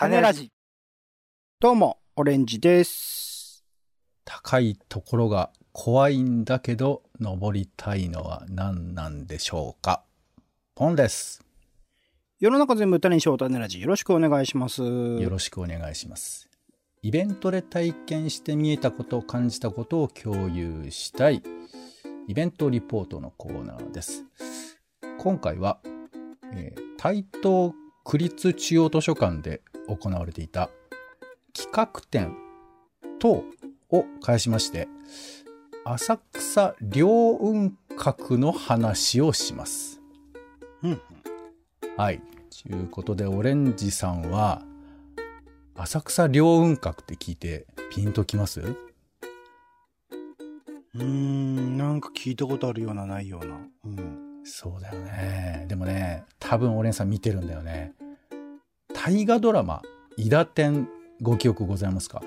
種ラジ。どうも、オレンジです。高いところが怖いんだけど登りたいのは何なんでしょうか？ポンです。世の中全部種にしよう種ラジ。よろしくお願いします。よろしくお願いします。イベントで体験して見えたこと、感じたことを共有したいイベントリポートのコーナーです。今回は、えー台東区立中央図書館で行われていた企画展等を返しまして、浅草両雲閣の話をします。うん。はい。ということで、オレンジさんは、浅草両雲閣って聞いてピンときます？うーん、なんか聞いたことあるような、ないような。うん。そうだよね。でもね、多分オレンジさん見てるんだよね。大河ドラマ、伊田天、ご記憶ございますか？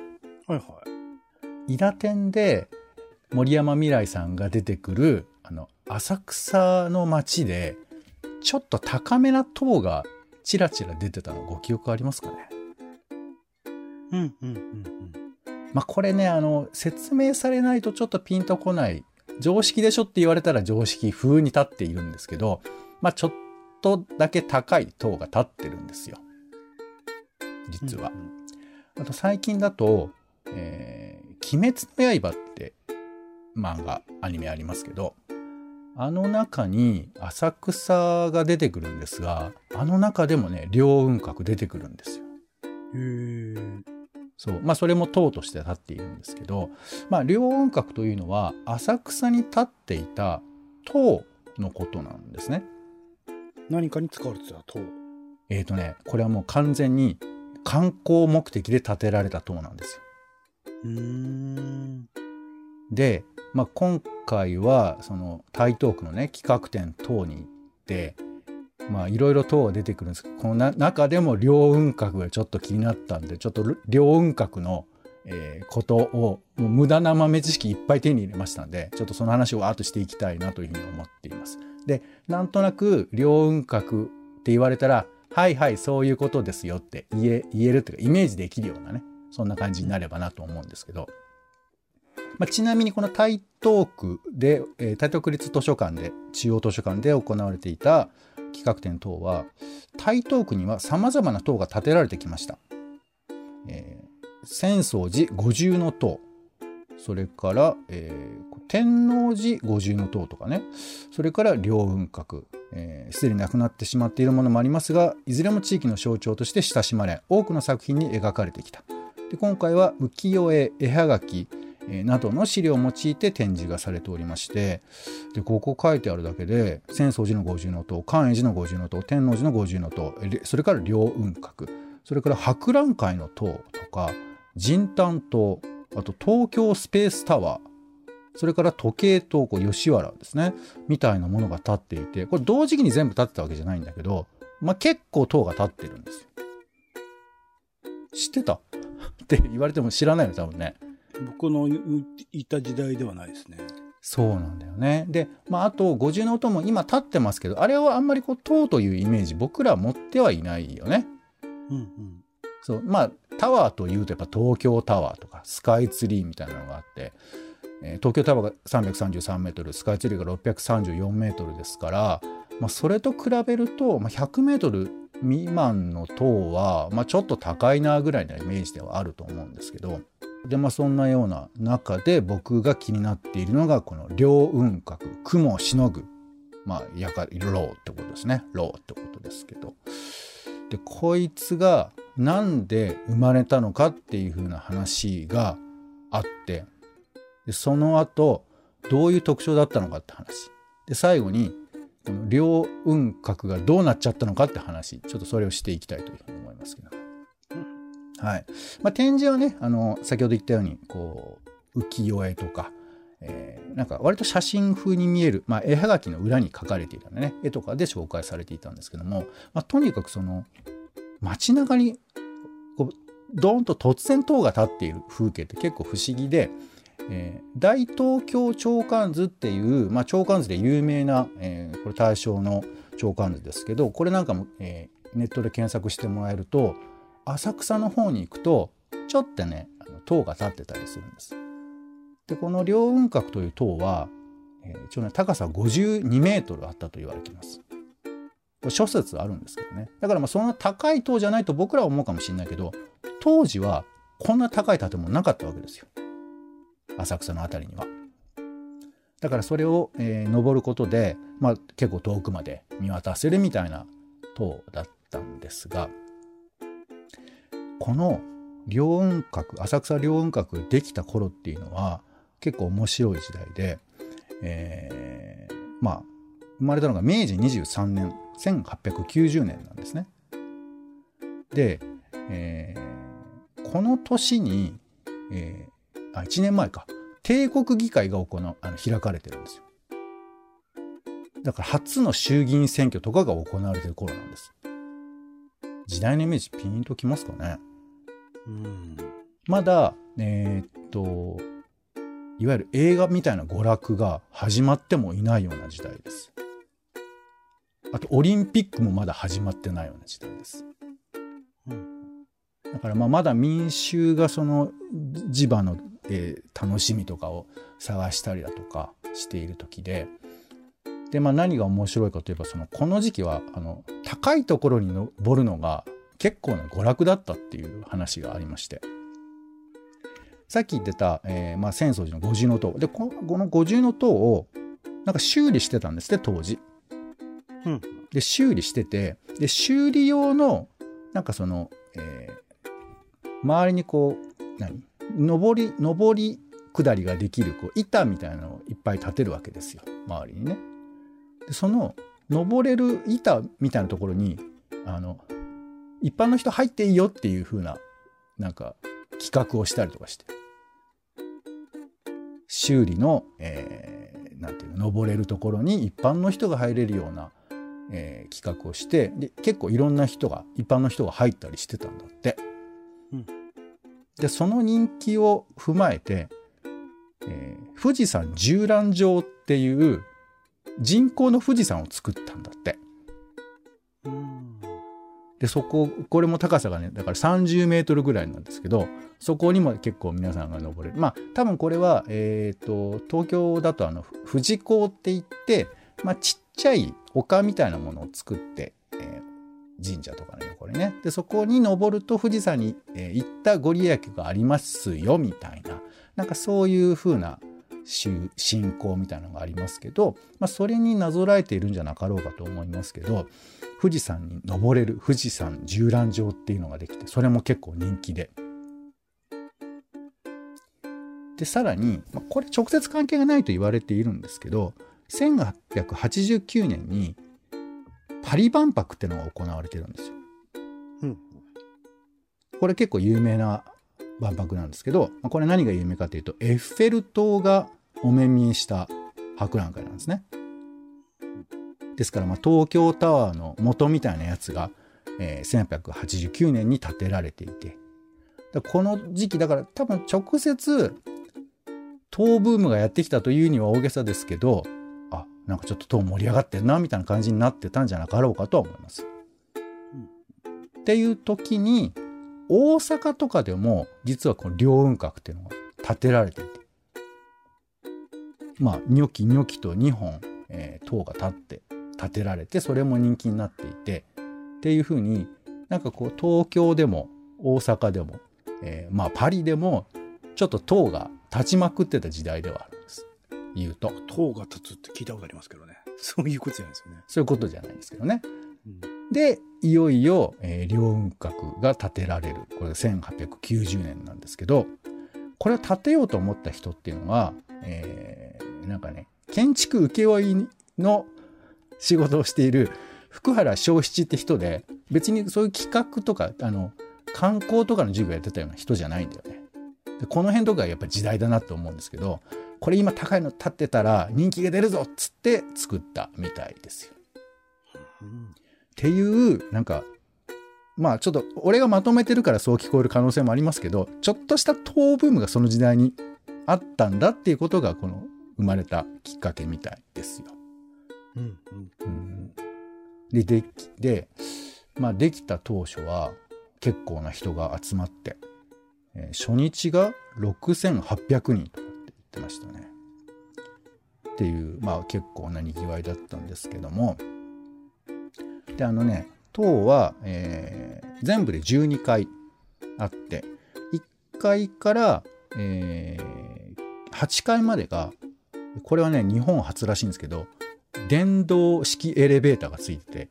はいはい。伊田天で森山未來さんが出てくる、あの、浅草の街で、ちょっと高めな塔がチラチラ出てたのご記憶ありますかね？うん、うん、うん、まあこれね、あの、説明されないとちょっとピンとこない。常識でしょって言われたら常識風に立っているんですけど、まあちょっとだけ高い塔が立ってるんですよ。うん。実は。うんあと最近だと、えー、鬼滅の刃って漫画、アニメありますけど、あの中に浅草が出てくるんですが、あの中でもね、両雲閣出てくるんですよ。へーそう。まあ、それも塔として立っているんですけど、まあ、両雲閣というのは、浅草に立っていた塔のことなんですね。何かに使われてた塔。えーとね、これはもう完全に観光目的で建てられた塔なんですよ。で、まあ、今回は、その台東区のね、企画展等に行って、まあ、いろいろ塔が出てくるんですけど、このな中でも両雲閣がちょっと気になったんで、ちょっと両雲閣の、えーことを、もう無駄な豆知識いっぱい手に入れましたんで、ちょっとその話をわーっとしていきたいなというふうに思っています。で、なんとなく両雲閣って言われたら、はいはい、そういうことですよって言え、言えるっていうか、イメージできるようなね、そんな感じになればなと思うんですけど、まあ、ちなみにこの台東区で、えー台東区立図書館で、中央図書館で行われていた企画展等は、台東区には様々な塔が建てられてきました。えー浅草寺五重の塔、それから、えー天王寺五重の塔とかね、それから両雲閣、えーすでに亡くなってしまっているものもありますが、いずれも地域の象徴として親しまれ、多くの作品に描かれてきた。で今回は浮世絵、絵はがき、えーなどの資料を用いて展示がされておりまして、で、ここ書いてあるだけで、浅草寺の五重塔、寛永寺の五重塔、天王寺の五重塔、それから両雲閣、それから博覧会の塔とか、神丹塔、あと東京スペースタワー、それから時計塔、こう吉原ですね、みたいなものが立っていて、これ同時期に全部立ってたわけじゃないんだけど、まあ、結構塔が立ってるんですよ。知ってた？って言われても知らないの多分ね。僕のいいた時代ではないですね。そうなんだよね。で、まあ、あと、五重の音も今立ってますけど、あれはあんまりこう、塔というイメージ、僕らは持ってはいないよね。うんうん。そう、まあ、タワーというとやっぱ東京タワーとか、スカイツリーみたいなのがあって、東京タワーが333メートル、スカイツリーが634メートルですから、まあ、それと比べると、まあ、100メートル未満の塔は、まあ、ちょっと高いなぐらいのイメージではあると思うんですけど、で、まあ、そんなような中で僕が気になっているのが、この両雲閣、雲をしのぐ、まあ、やか、ローってことですね。ローってことですけど。で、こいつがなんで生まれたのかっていう風な話があって、でその後、どういう特徴だったのかって話。で、最後に、この両雲閣がどうなっちゃったのかって話、ちょっとそれをしていきたいというふうに思いますけど。はい。まあ、展示はね、あの、先ほど言ったように、こう、浮世絵とか、えーなんか割と写真風に見える、まあ、絵はがきの裏に描かれていたね、絵とかで紹介されていたんですけども、まあ、とにかくその、街中に、こう、ドーンと突然塔が立っている風景って結構不思議で、えー大東京長官図っていう、まあ、長官図で有名な、えーこれ大正の長官図ですけどこれなんかも、えーネットで検索してもらえると浅草の方に行くとちょっとねあの塔が立ってたりするんです。でこの両雲閣という塔は、えー一応ね高さ52メートルあったと言われています。諸説あるんですけどねだからまあそんな高い塔じゃないと僕らは思うかもしれないけど当時はこんな高い建物なかったわけですよ浅草の辺りには。だからそれを、えー登ることで、まあ、結構遠くまで見渡せるみたいな塔だったんですがこの両雲閣浅草両雲閣できた頃っていうのは結構面白い時代で、えーまあ生まれたのが明治23年1890年なんですね。で、えーこの年に、えあ1年前か帝国議会が行うあの開かれてるんですよ。だから初の衆議院選挙とかが行われてる頃なんです。時代のイメージピンときますかねうん。まだ、えーっと、いわゆる映画みたいな娯楽が始まってもいないような時代です。あと、オリンピックもまだ始まってないような時代です。うん。だからまあまだ民衆がその地場の、えー楽しみとかを探したりだとかしている時でで、まあ、何が面白いかといえばそのこの時期はあの高いところに登るのが結構な娯楽だったっていう話がありましてさっき言ってた、えーまあ、浅草寺の五重塔でここの五重塔をなんか修理してたんですね当時。うん。で修理しててで修理用のなんかその、えー周りにこう何？上り上り下りができるこう板みたいなのをいっぱい立てるわけですよ周りにね。でその登れる板みたいなところにあの一般の人入っていいよっていう風ななんか企画をしたりとかして修理の、えーなんていうの登れるところに一般の人が入れるようなえー企画をしてで結構いろんな人が一般の人が入ったりしてたんだって。うんでその人気を踏まえて、えー富士山縦覧場っていう人工の富士山を作ったんだって。うん。でそここれも高さがねだから30メートルぐらいなんですけどそこにも結構皆さんが登れるまあ多分これは、えー、と東京だとあの富士港って言って、まあ、ちっちゃい丘みたいなものを作って、えー神社とかの横にねでそこに登ると富士山に、え行ったご利益がありますよみたいななんかそういう風な信仰みたいなのがありますけど、まあ、それになぞらえているんじゃなかろうかと思いますけど富士山に登れる富士山縦覧場っていうのができてそれも結構人気で。でさらに、まあこれ直接関係がないと言われているんですけど1889年にパリ万博っていうのが行われてるんですよ。うん。これ結構有名な万博なんですけど、まあこれ何が有名かというとエッフェル塔がお目見えした博覧会なんですね。ですからまあ東京タワーの元みたいなやつが、えー1889年に建てられていてだこの時期だから多分直接塔ブームがやってきたというには大げさですけどあなんかちょっと塔盛り上がってんなみたいな感じになってたんじゃなかろうかとは思います。っていう時に大阪とかでも実はこの両雲閣っていうのが建てられていて。まあニョキニョキと2本、えー塔が立って建てられてそれも人気になっていて。っていうふうになんかこう東京でも大阪でも、えーまあパリでもちょっと塔が立ちまくってた時代ではある。言うと塔が立つって聞いたことありますけどね。そういうことじゃないですよね。そういうことじゃないですけどねうん。でいよいよ、えー両雲閣が建てられるこれ1890年なんですけどこれを建てようと思った人っていうのは、えーなんかね建築請負の仕事をしている福原正七って人で別にそういう企画とかあの観光とかの授業やってたような人じゃないんだよね。でこの辺とかやっぱ時代だなと思うんですけどこれ今高いの建ってたら人気が出るぞっつって作ったみたいですよ。うんっていうなんかまあちょっと俺がまとめてるからそう聞こえる可能性もありますけどちょっとした塔ブームがその時代にあったんだっていうことがこの生まれたきっかけみたいですよ。うんうんできで,、まあ、できた当初は結構な人が集まって、えー初日が6800人とかってましたね。っていう、まあ結構な賑わいだったんですけども、で、あのね、塔は、えー全部で12階あって、1階から、えー8階までが、これはね、日本初らしいんですけど、電動式エレベーターがついてて、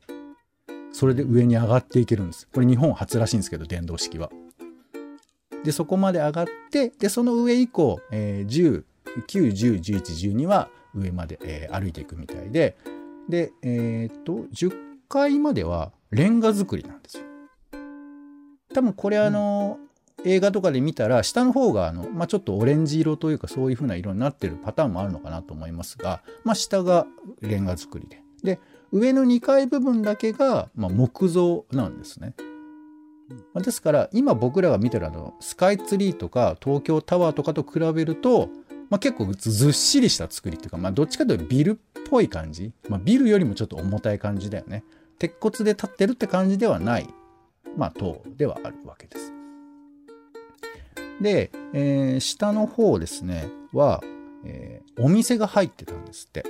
それで上に上がっていけるんです。これ日本初らしいんですけど、電動式は。で、そこまで上がって、で、その上以降、えー10、9、10、11、12は上まで、えー歩いていくみたいで、で、えーっと、10階まではレンガ造りなんですよ。多分これあの、映画とかで見たら下の方があの、まあ、ちょっとオレンジ色というかそういう風な色になってるパターンもあるのかなと思いますが、まあ、下がレンガ造りでで上の2階部分だけが、まあ、木造なんですね。まあですから今僕らが見てるあのスカイツリーとか東京タワーとかと比べると、まあ、結構ずっしりした作りっていうか、まあ、どっちかというとビルっぽい感じ、まあ、ビルよりもちょっと重たい感じだよね。鉄骨で立ってるって感じではない、まあ、塔ではあるわけです。で、えー下の方ですねは、えーお店が入ってたんですって。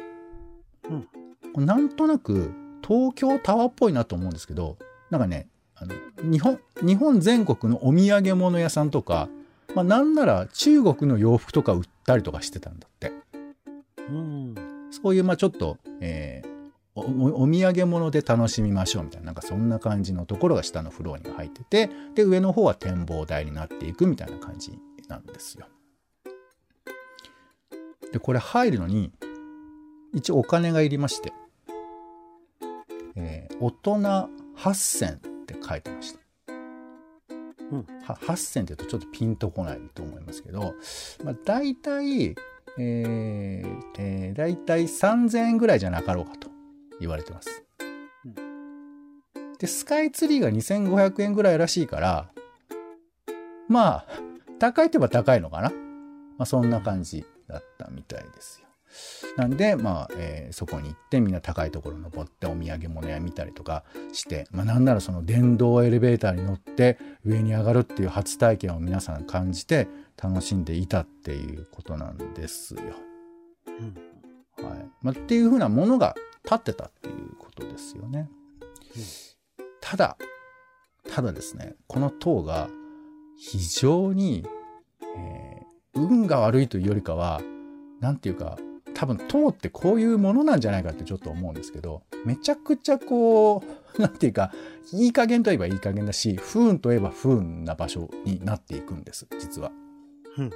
うんなんとなく東京タワーっぽいなと思うんですけどなんかねあの日本日本全国のお土産物屋さんとか、まあ、なんなら中国の洋服とか売ったりとかしてたんだって。うん。そういう、まあちょっと、えーおおお土産物で楽しみましょうみたいな、なんかそんな感じのところが下のフロアに入ってて、で、上の方は展望台になっていくみたいな感じなんですよ。で、これ入るのに、一応お金がいりまして、えー大人8000って書いてました。うんは8000って言うとちょっとピンとこないと思いますけど、まあ、大体、えーえー、大体3000円ぐらいじゃなかろうかと言われてます。で、スカイツリーが2500円ぐらいらしいから、まあ、高いといえば高いのかな。まあ、そんな感じだったみたいですよ。なんで、まあ、えーそこに行ってみんな高いところ登ってお土産物屋見たりとかして、まあ、なんならその電動エレベーターに乗って上に上がるっていう初体験を皆さん感じて楽しんでいたっていうことなんですよ。うんはいまあ、っていうふうなものが立ってたっていうことですよね。ただ、ただですね、この塔が非常に、えー運が悪いというよりかは、なんていうか、多分塔ってこういうものなんじゃないかってちょっと思うんですけど、めちゃくちゃこう、なんていうか、いい加減といえばいい加減だし、不運といえば不運な場所になっていくんです、実は。うん。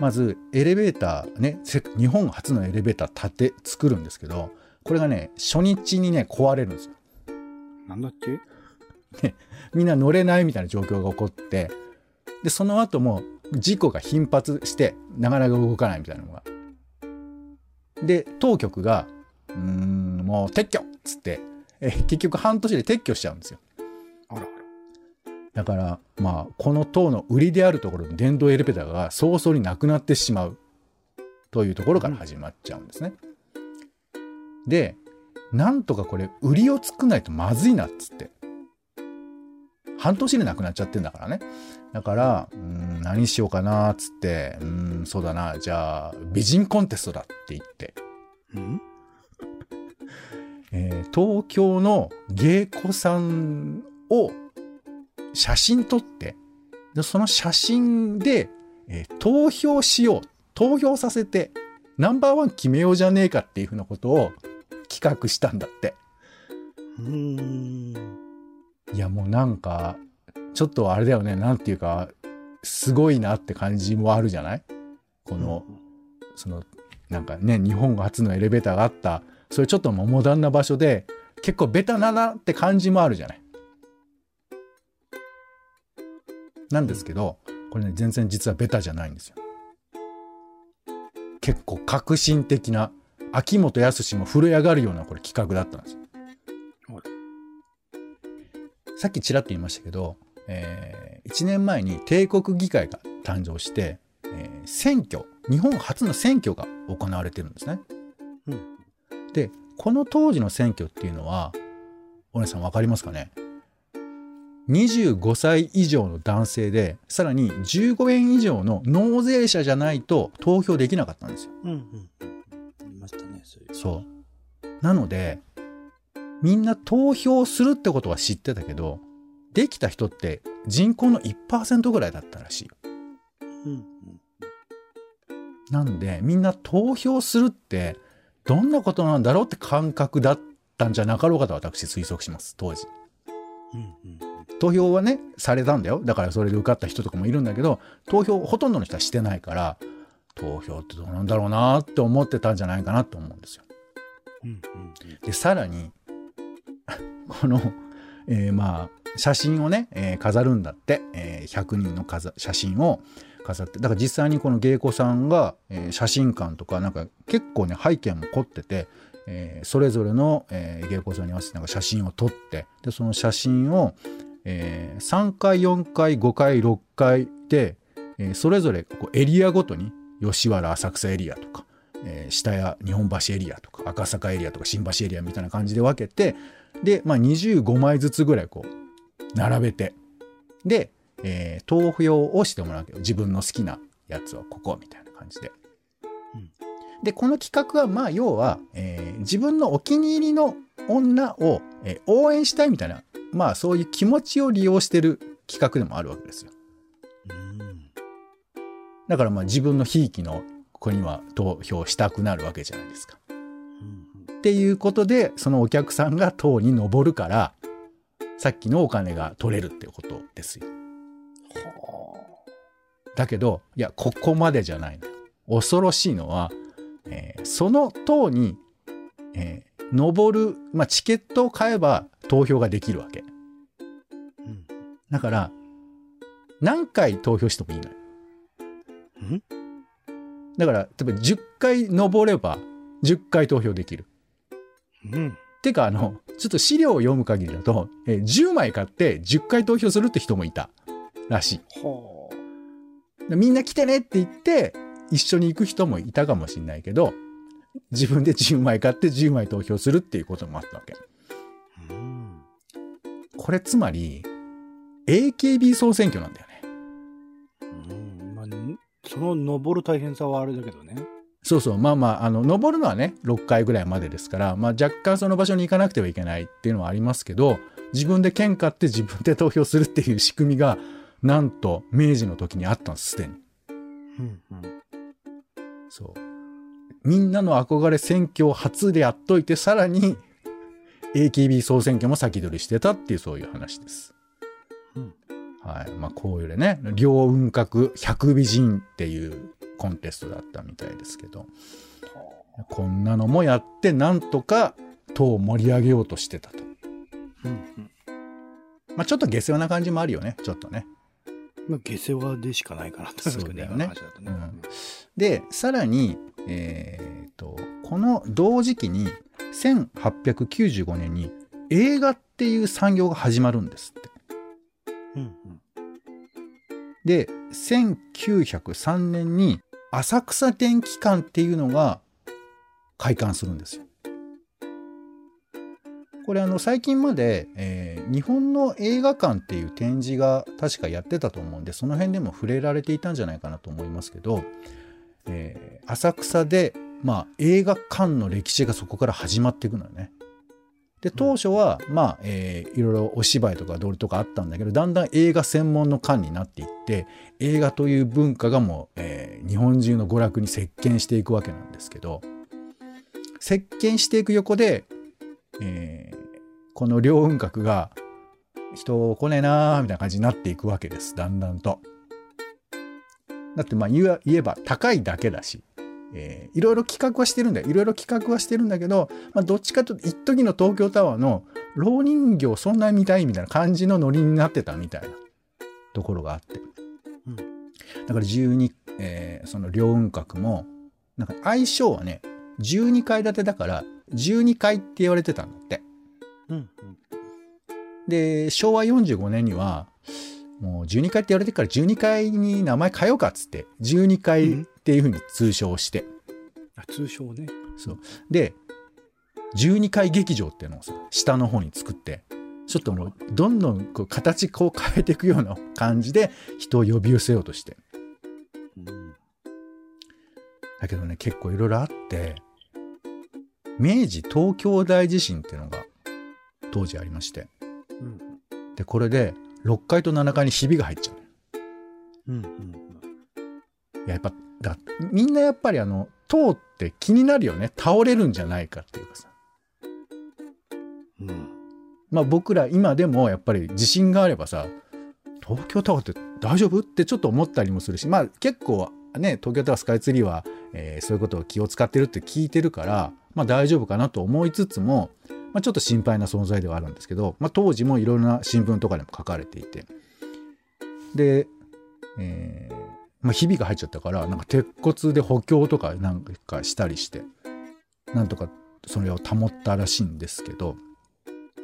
まずエレベーターねせ日本初のエレベーター建て作るんですけどこれがね初日にね壊れるんですよ。なんだっけ？みんな乗れないみたいな状況が起こってでその後も事故が頻発してなかなか動かないみたいなのがで当局が「うーんもう撤去!」っつってえ結局半年で撤去しちゃうんですよあら。だからまあこの塔の売りであるところの電動エレベーターが早々になくなってしまうというところから始まっちゃうんですね。でなんとかこれ売りを作んないとまずいなっつって半年でなくなっちゃってんだからねだからうーん何しようかなっつってうーんそうだなじゃあ美人コンテストだって言って、うん？えー東京の芸妓さんを写真撮って、でその写真で、えー投票しよう。投票させて、ナンバーワン決めようじゃねえかっていうふうなことを企画したんだって。うーん。いやもうなんか、ちょっとあれだよね、なんていうか、すごいなって感じもあるじゃない？この、その、なんかね、日本初のエレベーターがあった、そういうちょっとモダンな場所で、結構ベタななって感じもあるじゃない？なんですけど、これね、全然実はベタじゃないんですよ。結構革新的な、秋元康も震え上がるようなこれ企画だったんですよはい。さっきちらっと言いましたけど、え1年前に帝国議会が誕生して、えー選挙、日本初の選挙が行われてるんですね。うんで、この当時の選挙っていうのは、お姉さんわかりますかね？25歳以上の男性で、さらに15円以上の納税者じゃないと投票できなかったんですよ。うんうんうん。ありましたね、そういう。そう。なので、みんな投票するってことは知ってたけど、できた人って人口の1%ぐらいだったらしい。うん。なんで、みんな投票するって、どんなことなんだろうって感覚だったんじゃなかろうかと私推測します、当時。うんうん投票はね、されたんだよ。だからそれで受かった人とかもいるんだけど、投票ほとんどの人はしてないから、投票ってどうなんだろうなって思ってたんじゃないかなと思うんですよ。うんうんで、さらに、この、えーまあ、写真をね、えー飾るんだって、えー100人の写真を飾って、だから実際にこの芸妓さんが、えー写真館とか、なんか結構ね、背景も凝ってて、えーそれぞれの、えー芸妓さんに合わせてなんか写真を撮って、で、その写真を、えー3回、4回、5回、6回で、えーそれぞれこうエリアごとに、吉原浅草エリアとか、えー下谷日本橋エリアとか赤坂エリアとか新橋エリアみたいな感じで分けてで、まあ、25枚ずつぐらいこう並べてで、えー投票をしてもらうわけど自分の好きなやつはここみたいな感じで。うんでこの企画はまあ要は、えー自分のお気に入りの女を、えー応援したいみたいなまあそういう気持ちを利用してる企画でもあるわけですよ。うん。だからまあ自分のひいきの子には投票したくなるわけじゃないですか。うんっていうことで、そのお客さんが塔に登るから、さっきのお金が取れるっていうことですよ。はだけど、いや、ここまでじゃないのよ。恐ろしいのは、えーその塔に、えー登る、まあ、チケットを買えば投票ができるわけ。あ。うんだから、何回投票してもいいのよ。うん？だから、例えば10回登れば10回投票できる。うん。てか、あの、ちょっと資料を読む限りだと、えー10枚買って10回投票するって人もいたらしい。はでみんな来てねって言って、一緒に行く人もいたかもしれないけど、自分で10枚買って10枚投票するっていうこともあったわけ。あ。うん。これつまり、AKB 総選挙なんだよね。うん。まあ、んその登る大変さはあれだけどね。そうそう。まあまあ、あの、登るのはね、6回ぐらいまでですから、まあ若干その場所に行かなくてはいけないっていうのはありますけど、自分で券買って自分で投票するっていう仕組みが、なんと明治の時にあったんです、すでに。うんうん。そう。みんなの憧れ選挙を初でやっといて、さらに AKB 総選挙も先取りしてたっていうそういう話です。うんはい。まあこういうね、両雲閣100美人っていうコンテストだったみたいですけど、こんなのもやってなんとか党を盛り上げようとしてたと。うんうん。まあちょっと下世話な感じもあるよね、ちょっとね。まあ、下世話でしかないかなってそうだよねね。うんで、さらに、えーと、この同時期に、1895年に映画っていう産業が始まるんですって。うんうん。で、1903年に浅草電気館っていうのが開館するんですよ。これあの最近まで、えー日本の映画館っていう展示が確かやってたと思うんでその辺でも触れられていたんじゃないかなと思いますけど、えー浅草で、まあ、映画館の歴史がそこから始まっていくのよね。で当初は、まあえーいろいろお芝居とか踊りとかあったんだけどだんだん映画専門の館になっていって映画という文化がもう、えー日本中の娯楽に席巻していくわけなんですけど席巻していく横で、えーこの両雲閣が人来ねえなーみたいな感じになっていくわけですだんだんと。だってまあ言え言えば高いだけだし、えーいろいろ企画はしてるんだよいろいろ企画はしてるんだけど、まあ、どっちかというと一時の東京タワーの老人形そんな見たいみたいな感じのノリになってたみたいなところがあって。うんだから12、えーその両雲閣もなんか相性はね12階建てだから12階って言われてたんだって。うんうん。で昭和45年にはもう12階って言われてるから12階に名前変えようかっつって12階っていうふうに通称して、あ通称ね。そうで12階劇場っていうのをさ下の方に作ってちょっともうどんどんこう形こう変えていくような感じで人を呼び寄せようとして。うん。だけどね、結構いろいろあって、明治東京大地震っていうのが当時ありまして。うん。で、これで6階と7階にひびが入っちゃう。うん。うん。やっぱ、だみんなやっぱりあの、塔って気になるよね。倒れるんじゃないかっていうかさ。うん。まあ僕ら今でもやっぱり地震があればさ、東京タワーって大丈夫ってちょっと思ったりもするし、まあ結構ね、東京タワースカイツリーは、えーそういうことを気を使ってるって聞いてるから、まあ大丈夫かなと思いつつも、まあちょっと心配な存在ではあるんですけど、まあ当時もいろいろな新聞とかでも書かれていて。で、えーまあひびが入っちゃったから、なんか鉄骨で補強とかなんかしたりして、なんとかそれを保ったらしいんですけど、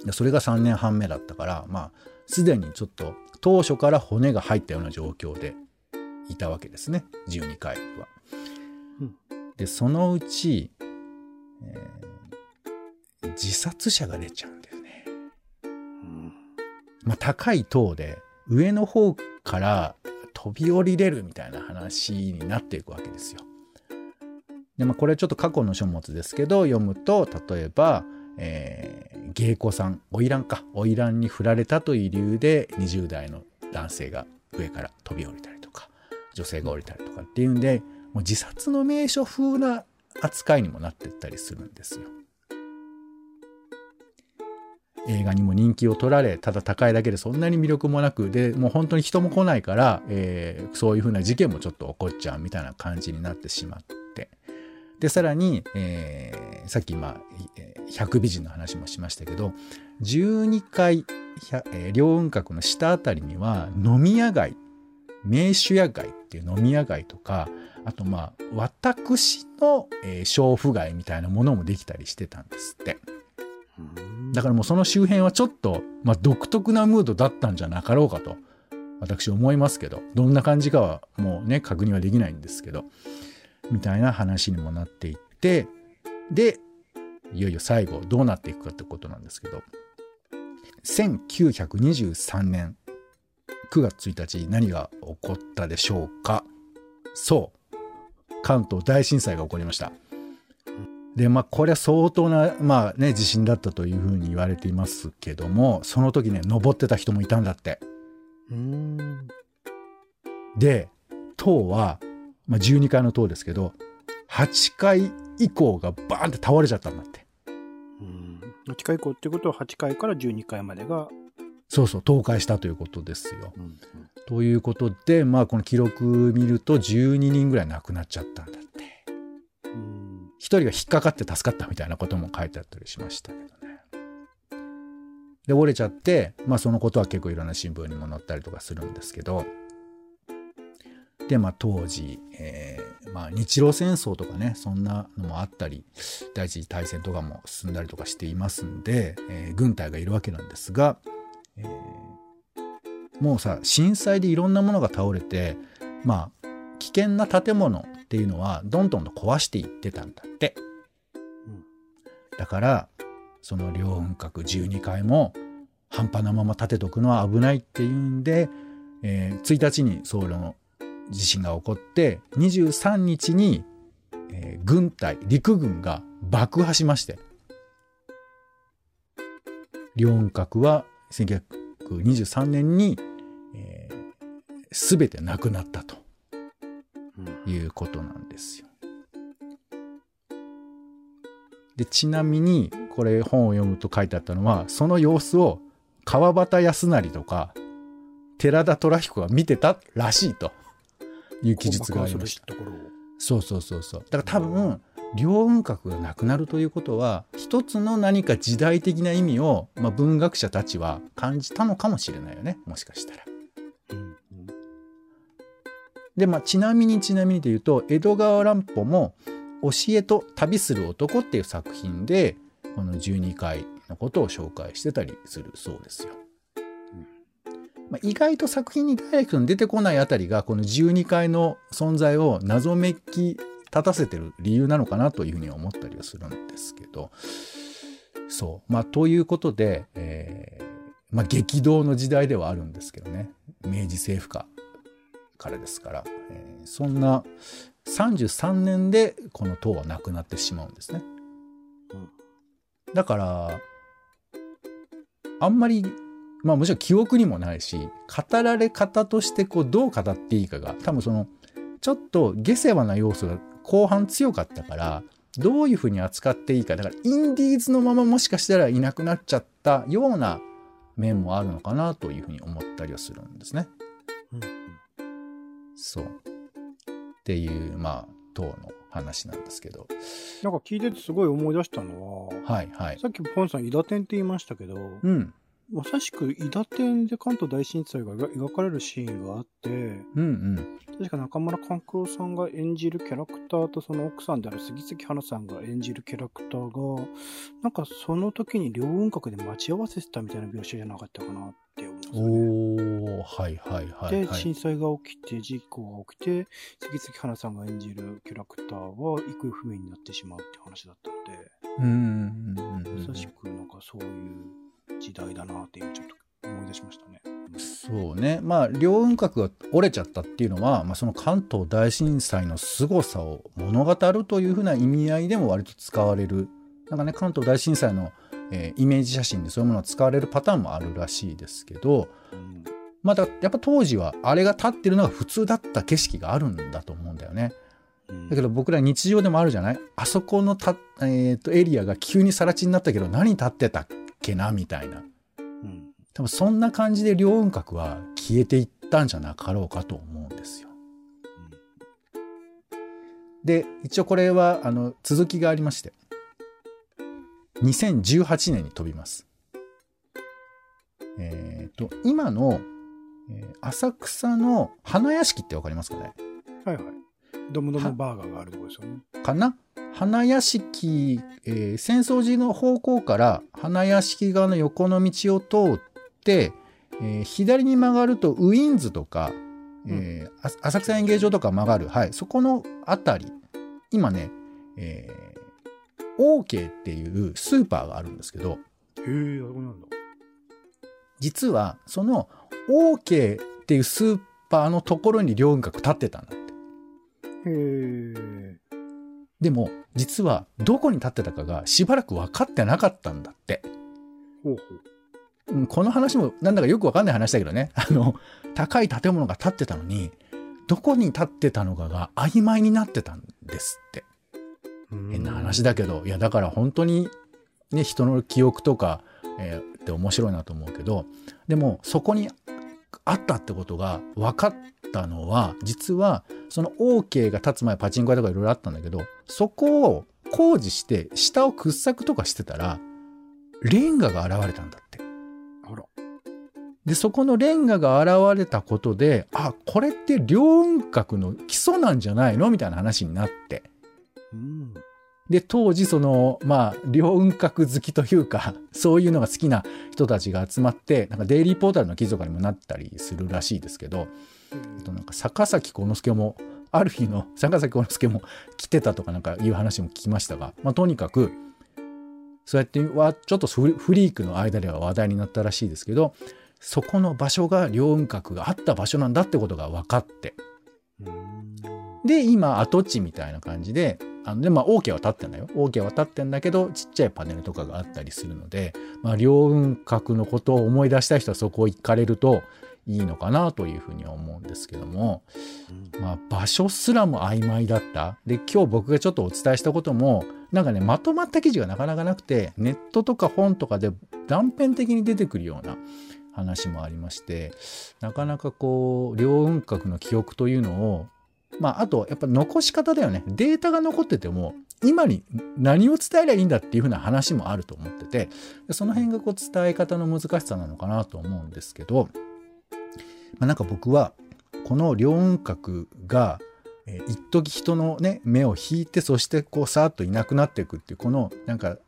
でそれが3年半目だったからまあすでにちょっと当初から骨が入ったような状況でいたわけですね12回は。うんでそのうち、えー自殺者が出ちゃうんだよね。うん。まあ、高い塔で上の方から飛び降りれるみたいな話になっていくわけですよ。でまあこれちょっと過去の書物ですけど読むと例えば、えー芸妓さん花魁か花魁に振られたという理由で20代の男性が上から飛び降りたりとか女性が降りたりとかっていうんでもう自殺の名所風な扱いにもなってったりするんですよ。映画にも人気を取られただ高いだけでそんなに魅力もなくでもう本当に人も来ないから、えーそういうふうな事件もちょっと起こっちゃうみたいな感じになってしまってでさらに、えーさっき今百美人の話もしましたけど12階、両雲閣の下あたりには飲み屋街名手屋街っていう飲み屋街とかあとまあ私の、えー娼婦街みたいなものもできたりしてたんですって。だからもうその周辺はちょっと、まあ、独特なムードだったんじゃなかろうかと私思いますけどどんな感じかはもうね確認はできないんですけどみたいな話にもなっていってでいよいよ最後どうなっていくかってことなんですけど1923年9月1日何が起こったでしょうか。そう関東大震災が起こりました。でまあこれは相当なまあね地震だったというふうに言われていますけどもその時ね登ってた人もいたんだってうん。で塔は、まあ、12階の塔ですけど8階以降がバーンって倒れちゃったんだってうん。8階以降ってことは8階から12階までが、そうそう倒壊したということですようん。ということでまあこの記録見ると12人ぐらい亡くなっちゃったんだ。一人が引っかかって助かったみたいなことも書いてあったりしましたけどね。で折れちゃって、まあ、そのことは結構いろんな新聞にも載ったりとかするんですけどでまあ当時、えーまあ、日露戦争とかねそんなのもあったり第一次大戦とかも進んだりとかしていますんで、えー軍隊がいるわけなんですが、えーもうさ震災でいろんなものが倒れてまあ危険な建物っていうのはどんどんと壊していってたんだって。うんだからその両雲閣12階も半端なまま建てとくのは危ないっていうんで、えー1日にソウルの地震が起こって23日に、えー軍隊陸軍が爆破しまして両雲閣は1923年に、えー、全てなくなったと。いうことなんですよ。でちなみにこれ本を読むと書いてあったのはその様子を川端康成とか寺田虎彦が見てたらしいという記述がありました。ところを。そうそうそうそう。だから多分両雲閣がなくなるということは一つの何か時代的な意味を、まあ、文学者たちは感じたのかもしれないよねもしかしたら。で、まあ、ちなみにちなみにで言うと、江戸川乱歩も、教えと旅する男っていう作品で、この12回のことを紹介してたりするそうですよ。まあ、意外と作品にダイレクトに出てこないあたりが、この12回の存在を謎めき立たせてる理由なのかなというふうに思ったりはするんですけど、そう。まあ、ということで、えーまあ、激動の時代ではあるんですけどね明治政府下からですから、えーそんな33年でこの塔はなくなってしまうんですね。うんだからあんまりまあもちろん記憶にもないし語られ方としてこうどう語っていいかが多分そのちょっと下世話な要素が後半強かったからどういうふうに扱っていいかだからインディーズのままもしかしたらいなくなっちゃったような面もあるのかなというふうに思ったりはするんですね。うんそう。っていうまあ塔の話なんですけどなんか聞いててすごい思い出したのは、はいはい。さっきポンさん、伊達天って言いましたけど、うんまさしく伊達天で関東大震災が描かれるシーンがあって、うんうん確か中村勘九郎さんが演じるキャラクターとその奥さんである杉咲花さんが演じるキャラクターが、なんかその時に両雲閣で待ち合わせてたみたいな描写じゃなかったかなって思うんですよね。おーはいはいはいで、はい。震災が起きて、事故が起きて、杉咲花さんが演じるキャラクターは行方不明になってしまうって話だったので、うんうんうんうんまさしくなんかそういう時代だなって今ちょっと思い出しましたね。そうねまあ両雲閣が折れちゃったっていうのは、まあ、その関東大震災の凄さを物語るというふうな意味合いでも割と使われるなんかね関東大震災の、えーイメージ写真でそういうものが使われるパターンもあるらしいですけどうんまだやっぱ当時はあれが立ってるのが普通だった景色があるんだと思うんだよね。うんだけど僕ら日常でもあるじゃない？あそこのた、えーとエリアが急に更地になったけど何立ってたっけなみたいな。うん多分そんな感じで両雲閣は消えていったんじゃなかろうかと思うんですよ。で一応これはあの続きがありまして2018年に飛びます。えっ、と今の、えー浅草の花屋敷ってわかりますかね？はいはい。ドムドムバーガーがあるところですよね。かな？花屋敷、えー浅草寺の方向から花屋敷側の横の道を通って、えー左に曲がるとウィンズとか、えーあ浅草演芸場とか曲がる、はい、そこの辺り今ね、えー、OK っていうスーパーがあるんですけどへえ、あそこなんだ。実はその OK っていうスーパーのところに両雲閣立ってたんだって。へえ。でも実はどこに立ってたかがしばらく分かってなかったんだって。ほうほう。うんこの話もなんだかよくわかんない話だけどね。あの、高い建物が建ってたのに、どこに建ってたのかが曖昧になってたんですって。変な話だけど、いやだから本当にね、人の記憶とか、えーって面白いなと思うけど、でもそこにあったってことが分かったのは、実はその OK が建つ前パチンコ屋とかいろいろあったんだけど、そこを工事して下を掘削とかしてたら、レンガが現れたんだって。で、そこのレンガが現れたことで、あ、これって両雲閣の基礎なんじゃないの？みたいな話になって。うん。で、当時その、まあ、両雲閣好きというか、そういうのが好きな人たちが集まって、なんかデイリーポータルの記事とかにもなったりするらしいですけど、あとなんか坂崎幸之助も、ある日の 坂崎幸之助も来てたとかなんかいう話も聞きましたが、まあ、とにかく、そうやってはちょっとフリフリークの間では話題になったらしいですけど、そこの場所が両雲閣があった場所なんだってことが分かって、うん。で、今、跡地みたいな感じで、あの、で、まあ、OK は立ってんだよ。OK は立ってんだけど、ちっちゃいパネルとかがあったりするので、まあ、両雲閣のことを思い出したい人はそこ行かれるといいのかなというふうには思うんですけども、まあ、場所すらも曖昧だった。で、今日僕がちょっとお伝えしたことも、なんかね、まとまった記事がなかなかなくて、ネットとか本とかで断片的に出てくるような話もありまして、なかなかこう、両雲閣の記憶というのを、まあ、あと、やっぱ残し方だよね。データが残ってても、今に何を伝えりゃいいんだっていうふうな話もあると思ってて、でその辺がこう伝え方の難しさなのかなと思うんですけど、まあ、なんか僕は、この両雲閣が、えー一時人のね、目を引いて、そしてこう、さーっといなくなっていくっていう、この、なんか、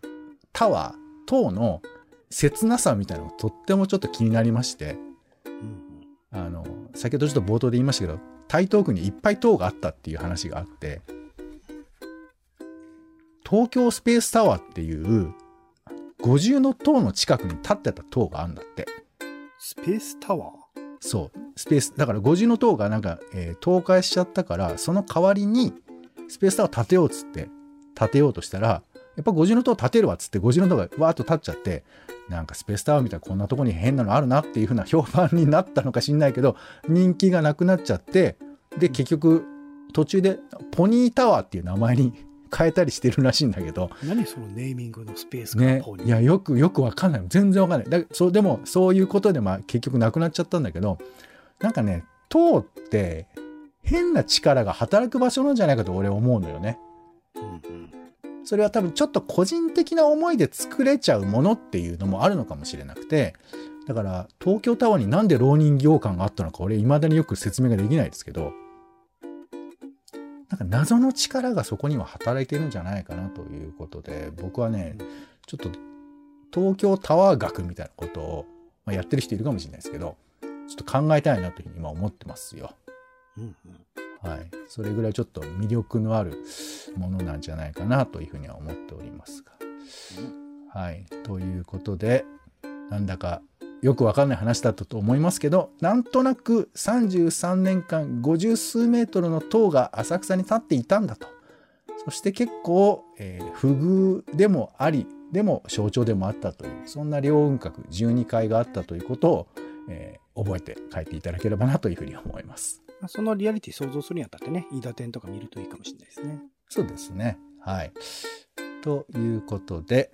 タワー、塔の切なさみたいなのがとってもちょっと気になりまして、うん。あの、先ほどちょっと冒頭で言いましたけど、台東区にいっぱい塔があったっていう話があって、東京スペースタワーっていう、五重の塔の近くに立ってた塔があるんだって。スペースタワー？そう。スペース、だから五重の塔がなんか、えー倒壊しちゃったから、その代わりに、スペースタワー建てようっつって、建てようとしたら、やっぱ五重の塔建てるわっつって、五重の塔がわーっと建っちゃって、なんかスペースタワーみたいなこんなとこに変なのあるなっていう風な評判になったのか知んないけど、人気がなくなっちゃって、で、結局、途中でポニータワーっていう名前に 変えたりしてるらしいんだけど、何そのネーミングのスペースね。いやよくよくわかんない。全然わかんない。だそうでもそういうことでまあ結局なくなっちゃったんだけどなんかね塔って変な力が働く場所なんじゃないかと俺思うのよね。うんうんそれは多分ちょっと個人的な思いで作れちゃうものっていうのもあるのかもしれなくてだから東京タワーになんで浪人行間があったのか俺未だによく説明ができないですけどなんか謎の力がそこには働いてるんじゃないかなということで僕はねちょっと東京タワー学みたいなことを、まあ、やってる人いるかもしれないですけどちょっと考えたいなというふうに今思ってますよ。うんうんはい。それぐらいちょっと魅力のあるものなんじゃないかなというふうには思っておりますが。はい。ということで、なんだかよくわかんない話だったと思いますけど、なんとなく33年間50数メートルの塔が浅草に立っていたんだと。そして結構、えー不遇でもあり、でも象徴でもあったという、そんな両雲閣12階があったということを、えー覚えて帰っていただければなというふうに思います。そのリアリティ想像するにあたってね、飯田店とか見るといいかもしれないですね。そうですね。はい。ということで、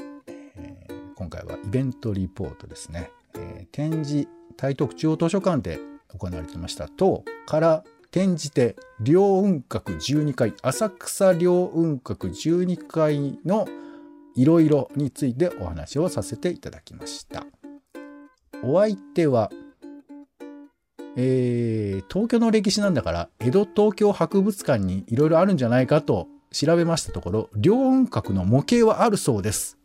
えー今回はイベントリポートですね。えー展示、台東区中央図書館で行われてました塔から転じて両雲閣12階、浅草両雲閣12階のいろいろについてお話をさせていただきました。お相手は、えー東京の歴史なんだから江戸東京博物館にいろいろあるんじゃないかと調べましたところ両雲閣の模型はあるそうです。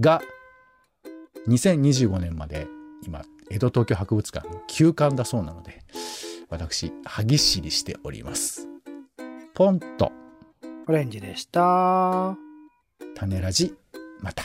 が2025年まで今江戸東京博物館の休館だそうなので私歯ぎしりしております。ポンと。オレンジでした。種ラジまた